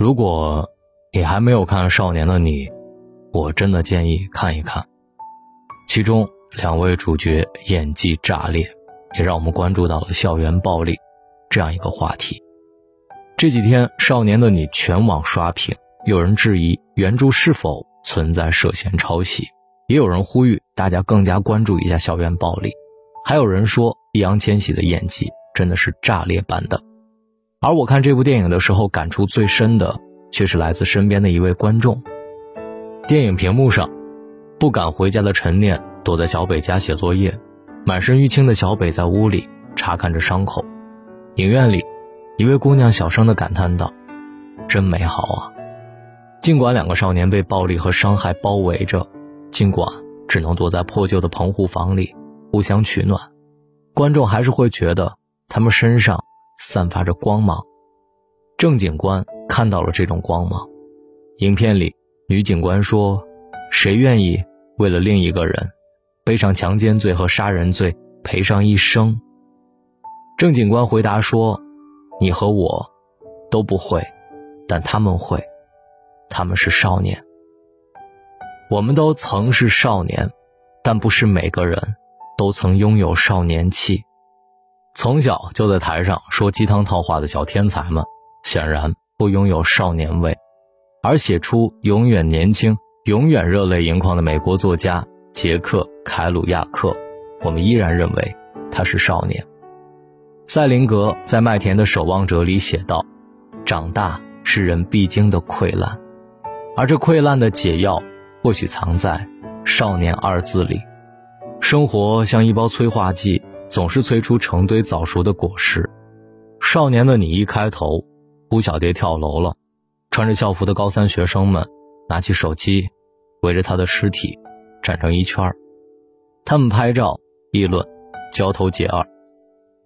如果你还没有看《少年的你》，我真的建议看一看。其中两位主角演技炸裂，也让我们关注到了校园暴力这样一个话题。这几天，《少年的你》全网刷屏，有人质疑原著是否存在涉嫌抄袭，也有人呼吁大家更加关注一下校园暴力，还有人说易烊千玺的演技真的是炸裂般的。而我看这部电影的时候，感触最深的却是来自身边的一位观众。电影屏幕上，不敢回家的陈念躲在小北家写作业，满身淤青的小北在屋里查看着伤口。影院里，一位姑娘小声地感叹道：“真美好啊！”尽管两个少年被暴力和伤害包围着，尽管只能躲在破旧的棚户房里互相取暖，观众还是会觉得他们身上。散发着光芒，郑警官看到了这种光芒。影片里，女警官说：“谁愿意为了另一个人，背上强奸罪和杀人罪，赔上一生？”郑警官回答说：“你和我都不会，但他们会，他们是少年。我们都曾是少年，但不是每个人都曾拥有少年气。”从小就在台上说鸡汤套话的小天才们，显然不拥有少年味；而写出永远年轻、永远热泪盈眶的美国作家杰克·凯鲁亚克，我们依然认为他是少年。赛林格在《麦田的守望者》里写道：“长大是人必经的溃烂，而这溃烂的解药，或许藏在‘少年’二字里。生活像一包催化剂。”总是催出成堆早熟的果实。少年的你一开头，胡小蝶跳楼了，穿着校服的高三学生们拿起手机，围着他的尸体站成一圈，他们拍照议论，交头接耳，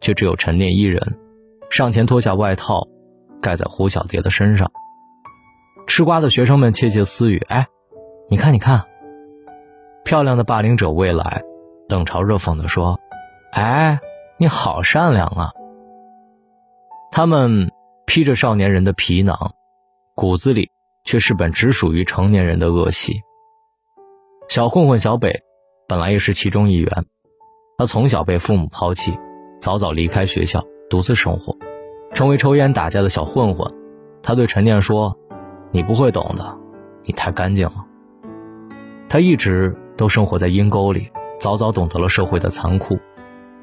却只有陈念一人上前脱下外套，盖在胡小蝶的身上。吃瓜的学生们窃窃私语：“哎，你看，你看，漂亮的霸凌者未来，冷嘲热讽地说。”哎，你好善良啊！他们披着少年人的皮囊，骨子里却是本只属于成年人的恶习。小混混小北，本来也是其中一员。他从小被父母抛弃，早早离开学校，独自生活，成为抽烟打架的小混混。他对陈念说：“你不会懂的，你太干净了。”他一直都生活在阴沟里，早早懂得了社会的残酷。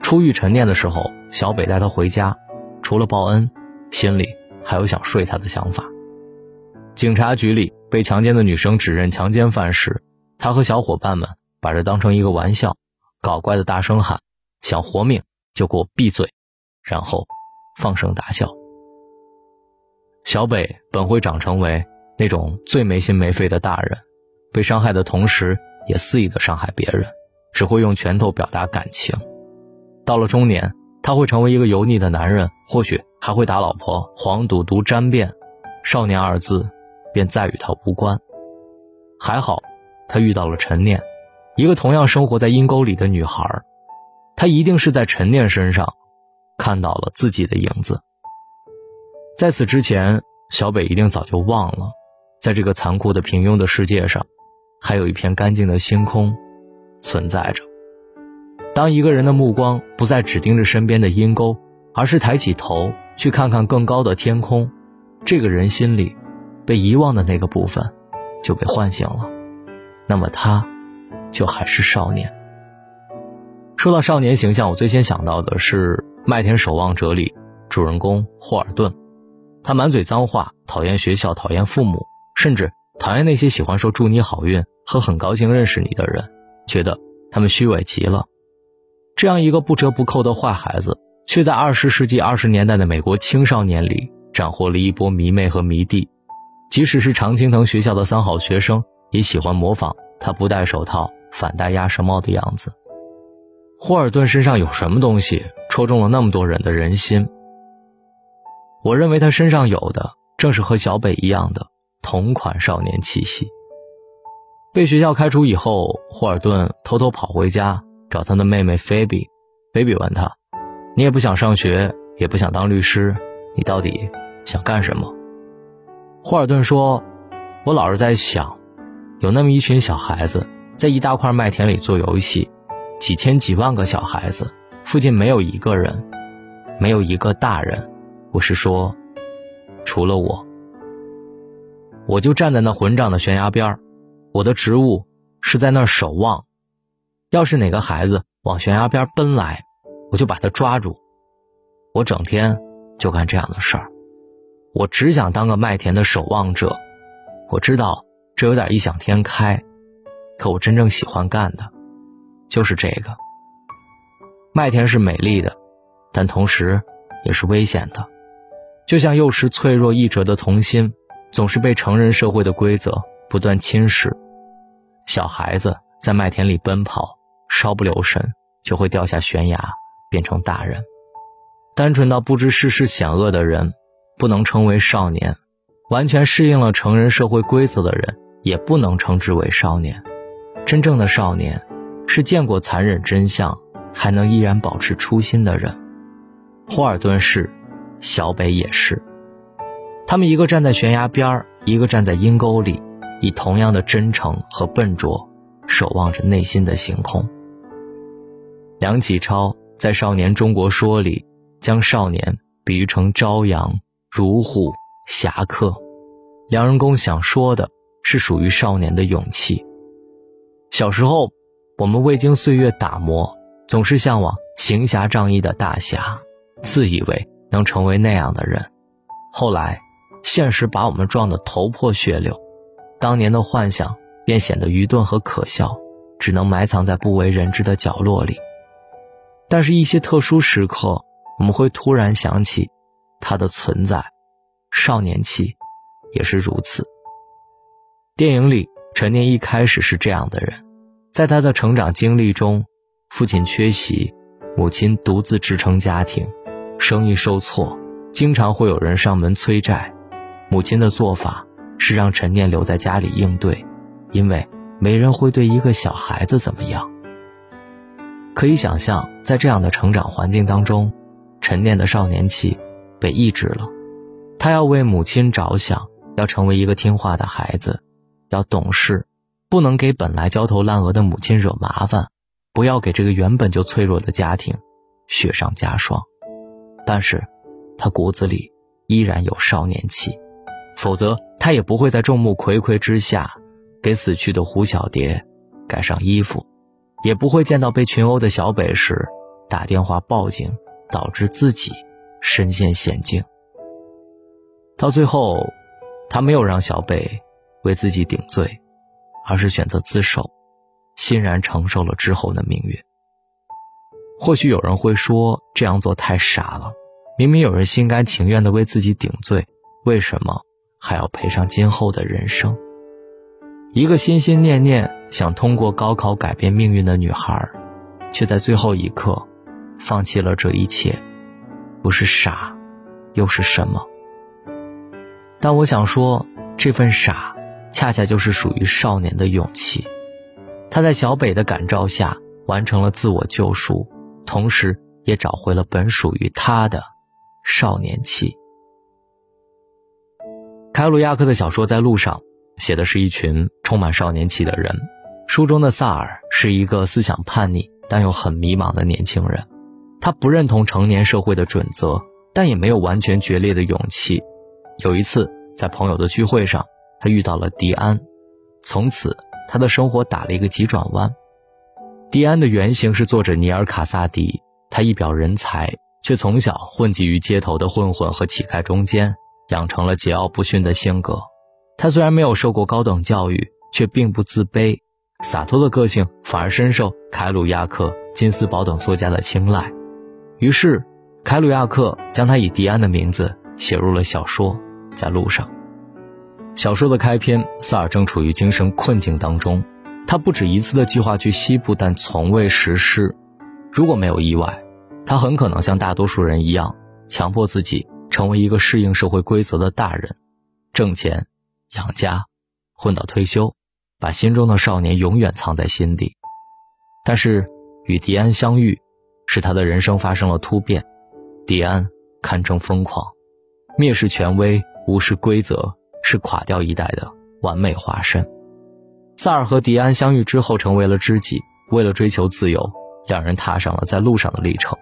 初遇陈念的时候，小北带他回家，除了报恩，心里还有想睡他的想法。警察局里被强奸的女生指认强奸犯时，他和小伙伴们把这当成一个玩笑，搞怪的大声喊：“想活命就给我闭嘴！”然后放声大笑。小北本会长成为那种最没心没肺的大人，被伤害的同时也肆意的伤害别人，只会用拳头表达感情。到了中年，他会成为一个油腻的男人，或许还会打老婆、黄赌毒、沾辫，少年二字便再与他无关。还好，他遇到了陈念，一个同样生活在阴沟里的女孩，他一定是在陈念身上看到了自己的影子。在此之前，小北一定早就忘了，在这个残酷的平庸的世界上，还有一片干净的星空存在着。当一个人的目光不再只盯着身边的阴沟，而是抬起头去看看更高的天空，这个人心里被遗忘的那个部分就被唤醒了，那么他，就还是少年。说到少年形象，我最先想到的是《麦田守望者》里主人公霍尔顿，他满嘴脏话，讨厌学校，讨厌父母，甚至讨厌那些喜欢说“祝你好运”和“很高兴认识你”的人，觉得他们虚伪极了。这样一个不折不扣的坏孩子，却在二十世纪二十年代的美国青少年里斩获了一波迷妹和迷弟。即使是常青藤学校的三好学生，也喜欢模仿他不戴手套、反戴鸭舌帽的样子。霍尔顿身上有什么东西戳中了那么多人的人心？我认为他身上有的正是和小北一样的同款少年气息。被学校开除以后，霍尔顿偷偷跑回家。找他的妹妹菲比，菲比问他：“你也不想上学，也不想当律师，你到底想干什么？”霍尔顿说：“我老是在想，有那么一群小孩子在一大块麦田里做游戏，几千几万个小孩子，附近没有一个人，没有一个大人。我是说，除了我。我就站在那混账的悬崖边我的职务是在那儿守望。要是哪个孩子往悬崖边奔来，我就把他抓住。我整天就干这样的事儿。我只想当个麦田的守望者。我知道这有点异想天开，可我真正喜欢干的，就是这个。麦田是美丽的，但同时也是危险的，就像幼时脆弱易折的童心。总是被成人社会的规则不断侵蚀，小孩子在麦田里奔跑，稍不留神就会掉下悬崖，变成大人。单纯到不知世事险恶的人，不能称为少年；完全适应了成人社会规则的人，也不能称之为少年。真正的少年，是见过残忍真相，还能依然保持初心的人。霍尔顿是，小北也是。他们一个站在悬崖边，一个站在阴沟里，以同样的真诚和笨拙，守望着内心的星空。梁启超在《少年中国说》里，将少年比喻成朝阳、如虎、侠客。梁仁公想说的是属于少年的勇气。小时候，我们未经岁月打磨，总是向往行侠仗义的大侠，自以为能成为那样的人。后来。现实把我们撞得头破血流，当年的幻想便显得愚钝和可笑，只能埋藏在不为人知的角落里。但是，一些特殊时刻，我们会突然想起他的存在。少年期也是如此。电影里，陈念一开始是这样的人，在他的成长经历中，父亲缺席，母亲独自支撑家庭，生意受挫，经常会有人上门催债。母亲的做法是让陈念留在家里应对，因为没人会对一个小孩子怎么样。可以想象，在这样的成长环境当中，陈念的少年气被抑制了。他要为母亲着想，要成为一个听话的孩子，要懂事，不能给本来焦头烂额的母亲惹麻烦，不要给这个原本就脆弱的家庭雪上加霜。但是，他骨子里依然有少年气。否则，他也不会在众目睽睽之下给死去的胡小蝶盖上衣服，也不会见到被群殴的小北时打电话报警，导致自己身陷险境。到最后，他没有让小北为自己顶罪，而是选择自首，欣然承受了之后的命运。或许有人会说这样做太傻了，明明有人心甘情愿地为自己顶罪，为什么？还要赔上今后的人生。一个心心念念想通过高考改变命运的女孩，却在最后一刻放弃了这一切，不是傻，又是什么？但我想说，这份傻，恰恰就是属于少年的勇气。他在小北的感召下，完成了自我救赎，同时也找回了本属于他的少年气。凯鲁亚克的小说在路上写的是一群充满少年气的人。书中的萨尔是一个思想叛逆但又很迷茫的年轻人，他不认同成年社会的准则，但也没有完全决裂的勇气。有一次在朋友的聚会上，他遇到了迪安，从此他的生活打了一个急转弯。迪安的原型是作者尼尔·卡萨迪，他一表人才，却从小混迹于街头的混混和乞丐中间。养成了桀骜不驯的性格，他虽然没有受过高等教育，却并不自卑，洒脱的个性反而深受凯鲁亚克、金斯堡等作家的青睐。于是，凯鲁亚克将他以迪安的名字写入了小说《在路上》。小说的开篇，萨尔正处于精神困境当中，他不止一次的计划去西部，但从未实施。如果没有意外，他很可能像大多数人一样，强迫自己。成为一个适应社会规则的大人，挣钱、养家，混到退休，把心中的少年永远藏在心底。但是与迪安相遇，使他的人生发生了突变。迪安堪称疯狂，蔑视权威，无视规则，是垮掉一代的完美化身。萨尔和迪安相遇之后成为了知己，为了追求自由，两人踏上了在路上的历程。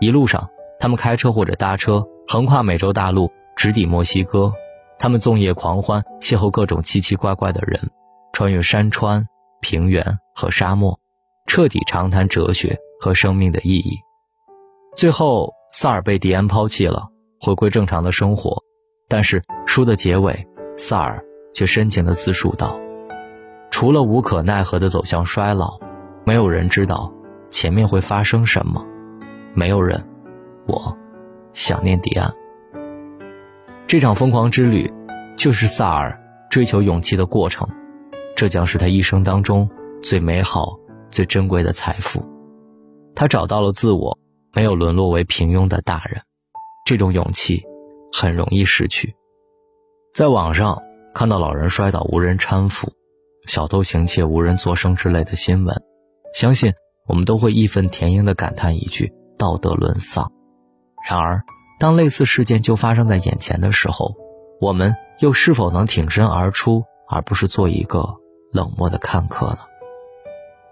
一路上，他们开车或者搭车，横跨美洲大陆，直抵墨西哥。他们纵夜狂欢，邂逅各种奇奇怪怪的人，穿越山川、平原和沙漠，彻底长谈哲学和生命的意义。最后，萨尔被迪安抛弃了，回归正常的生活。但是书的结尾，萨尔却深情地自述道：“除了无可奈何地走向衰老，没有人知道前面会发生什么，没有人，我想念迪安。这场疯狂之旅，就是萨尔追求勇气的过程，这将是他一生当中最美好、最珍贵的财富。他找到了自我。”没有沦落为平庸的大人，这种勇气很容易失去。在网上看到老人摔倒无人搀扶，小偷行窃无人作声之类的新闻，相信我们都会义愤填膺地感叹一句“道德沦丧”。然而，当类似事件就发生在眼前的时候，我们又是否能挺身而出，而不是做一个冷漠的看客呢？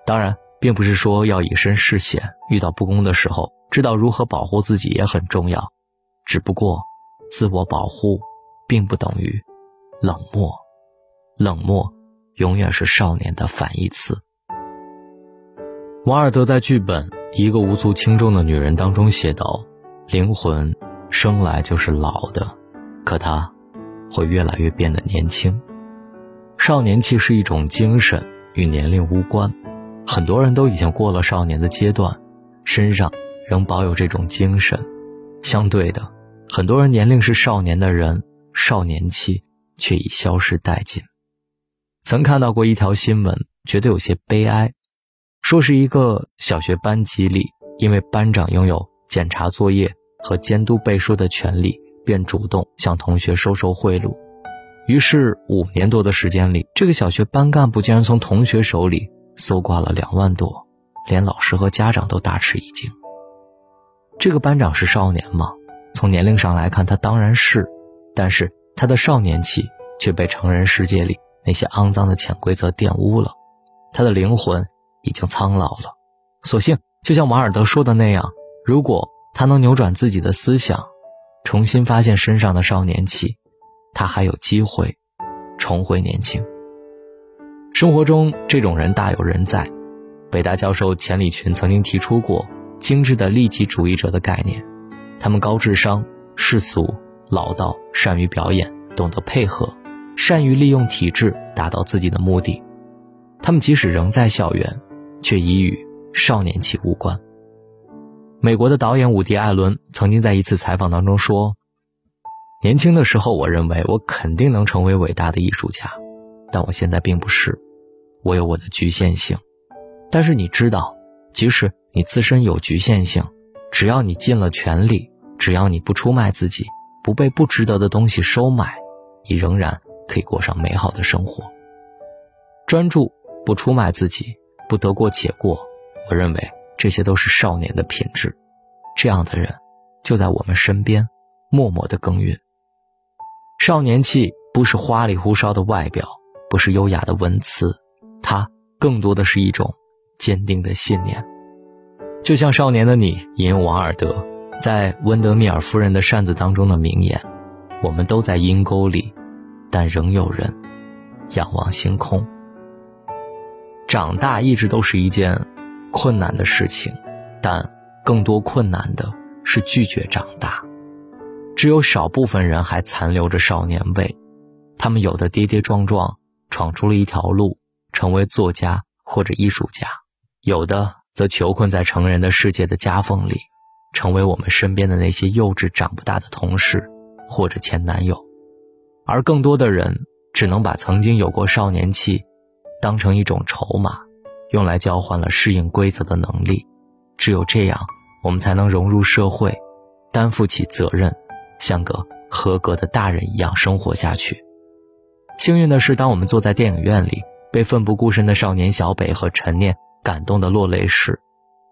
当然，并不是说要以身试险，遇到不公的时候。知道如何保护自己也很重要，只不过，自我保护，并不等于冷漠，冷漠永远是少年的反义词。瓦尔德在剧本《一个无足轻重的女人》当中写道：“灵魂生来就是老的，可他会越来越变得年轻。少年气是一种精神，与年龄无关。很多人都已经过了少年的阶段，身上。”仍保有这种精神，相对的，很多人年龄是少年的人，少年气却已消失殆尽。曾看到过一条新闻，觉得有些悲哀，说是一个小学班级里，因为班长拥有检查作业和监督背书的权利，便主动向同学收受贿赂。于是五年多的时间里，这个小学班干部竟然从同学手里搜刮了两万多，连老师和家长都大吃一惊。这个班长是少年吗？从年龄上来看，他当然是，但是他的少年气却被成人世界里那些肮脏的潜规则玷污了，他的灵魂已经苍老了。所幸，就像瓦尔德说的那样，如果他能扭转自己的思想，重新发现身上的少年气，他还有机会重回年轻。生活中，这种人大有人在。北大教授钱理群曾经提出过。精致的利己主义者的概念，他们高智商、世俗、老道，善于表演，懂得配合，善于利用体制达到自己的目的。他们即使仍在校园，却已与少年气无关。美国的导演伍迪·艾伦曾经在一次采访当中说：“年轻的时候，我认为我肯定能成为伟大的艺术家，但我现在并不是，我有我的局限性。但是你知道，即使……”你自身有局限性，只要你尽了全力，只要你不出卖自己，不被不值得的东西收买，你仍然可以过上美好的生活。专注，不出卖自己，不得过且过，我认为这些都是少年的品质。这样的人就在我们身边，默默的耕耘。少年气不是花里胡哨的外表，不是优雅的文词，它更多的是一种坚定的信念。就像少年的你引用王尔德在温德米尔夫人的扇子当中的名言：“我们都在阴沟里，但仍有人仰望星空。”长大一直都是一件困难的事情，但更多困难的是拒绝长大。只有少部分人还残留着少年味，他们有的跌跌撞撞闯出了一条路，成为作家或者艺术家；有的。则囚困在成人的世界的夹缝里，成为我们身边的那些幼稚长不大的同事，或者前男友，而更多的人只能把曾经有过少年气，当成一种筹码，用来交换了适应规则的能力。只有这样，我们才能融入社会，担负起责任，像个合格的大人一样生活下去。幸运的是，当我们坐在电影院里，被奋不顾身的少年小北和陈念。感动的落泪时，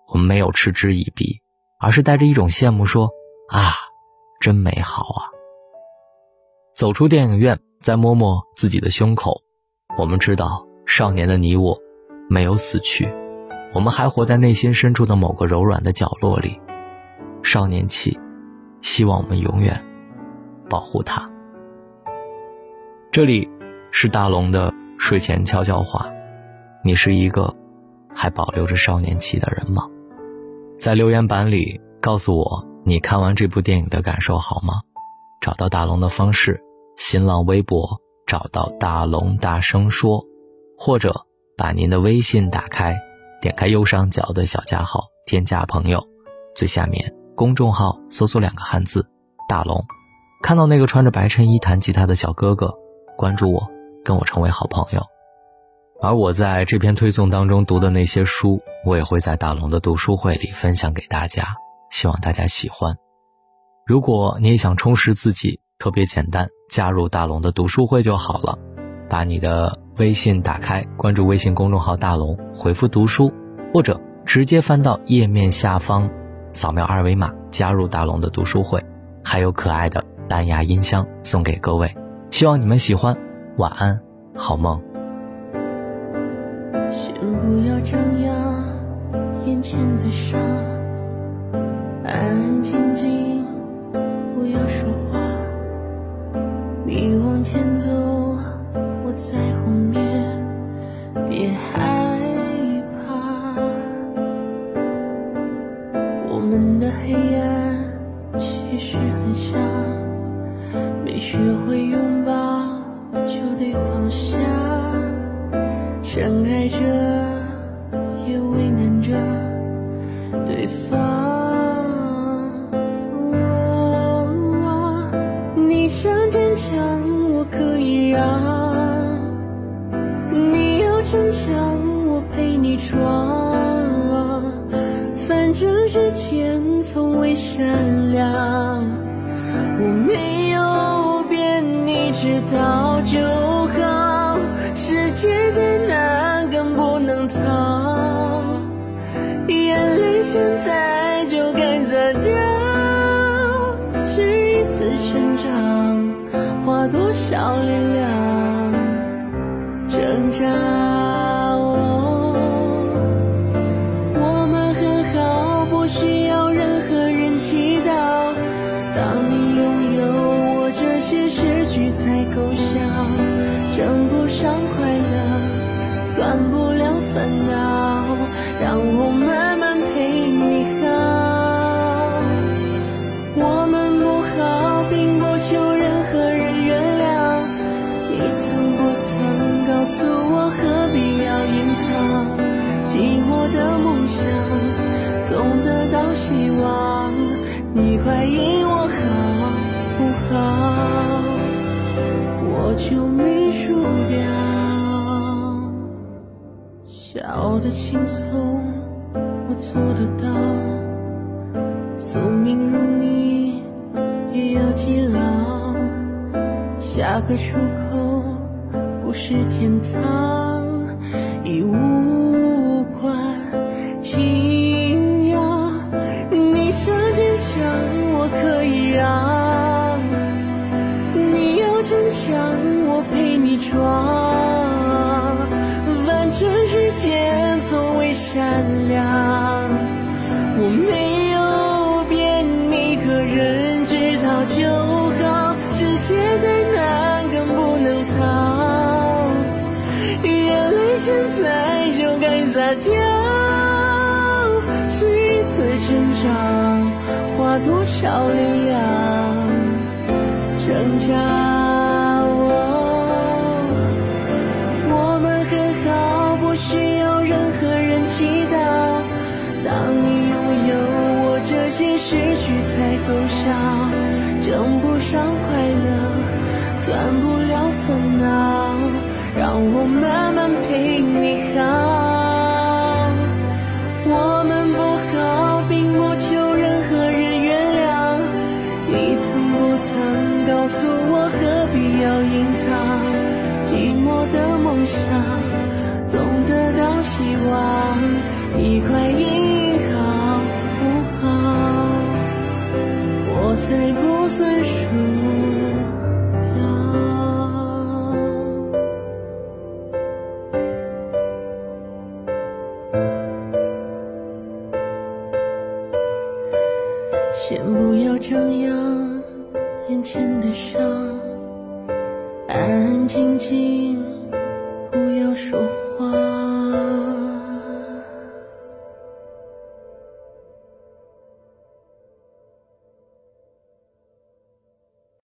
我们没有嗤之以鼻，而是带着一种羡慕说：“啊，真美好啊！”走出电影院，再摸摸自己的胸口，我们知道，少年的你我，没有死去，我们还活在内心深处的某个柔软的角落里。少年气，希望我们永远保护他。这里是大龙的睡前悄悄话，你是一个还保留着少年气的人吗？在留言板里告诉我你看完这部电影的感受好吗？找到大龙的方式：新浪微博找到大龙大声说，或者把您的微信打开，点开右上角的小加号，添加朋友，最下面。公众号搜索两个汉字“大龙”，看到那个穿着白衬衣弹吉他的小哥哥，关注我，跟我成为好朋友。而我在这篇推送当中读的那些书，我也会在大龙的读书会里分享给大家，希望大家喜欢。如果你也想充实自己，特别简单，加入大龙的读书会就好了。把你的微信打开，关注微信公众号“大龙”，回复“读书”，或者直接翻到页面下方。扫描二维码加入大龙的读书会，还有可爱的蓝牙音箱送给各位，希望你们喜欢。晚安，好梦。先不要张扬眼前的伤，安安静静，不要说话。你往前走，在后面，别害怕。我们的黑暗其实很像，没学会拥抱就得放下，深爱着也为难着对方。你想坚强，我可以让；善良，我没有变，你知道就好。世界再难，更不能逃。眼泪现在就该擦掉。是一次成长，花多少力量挣扎。个出口不是天堂，已无多少望。一块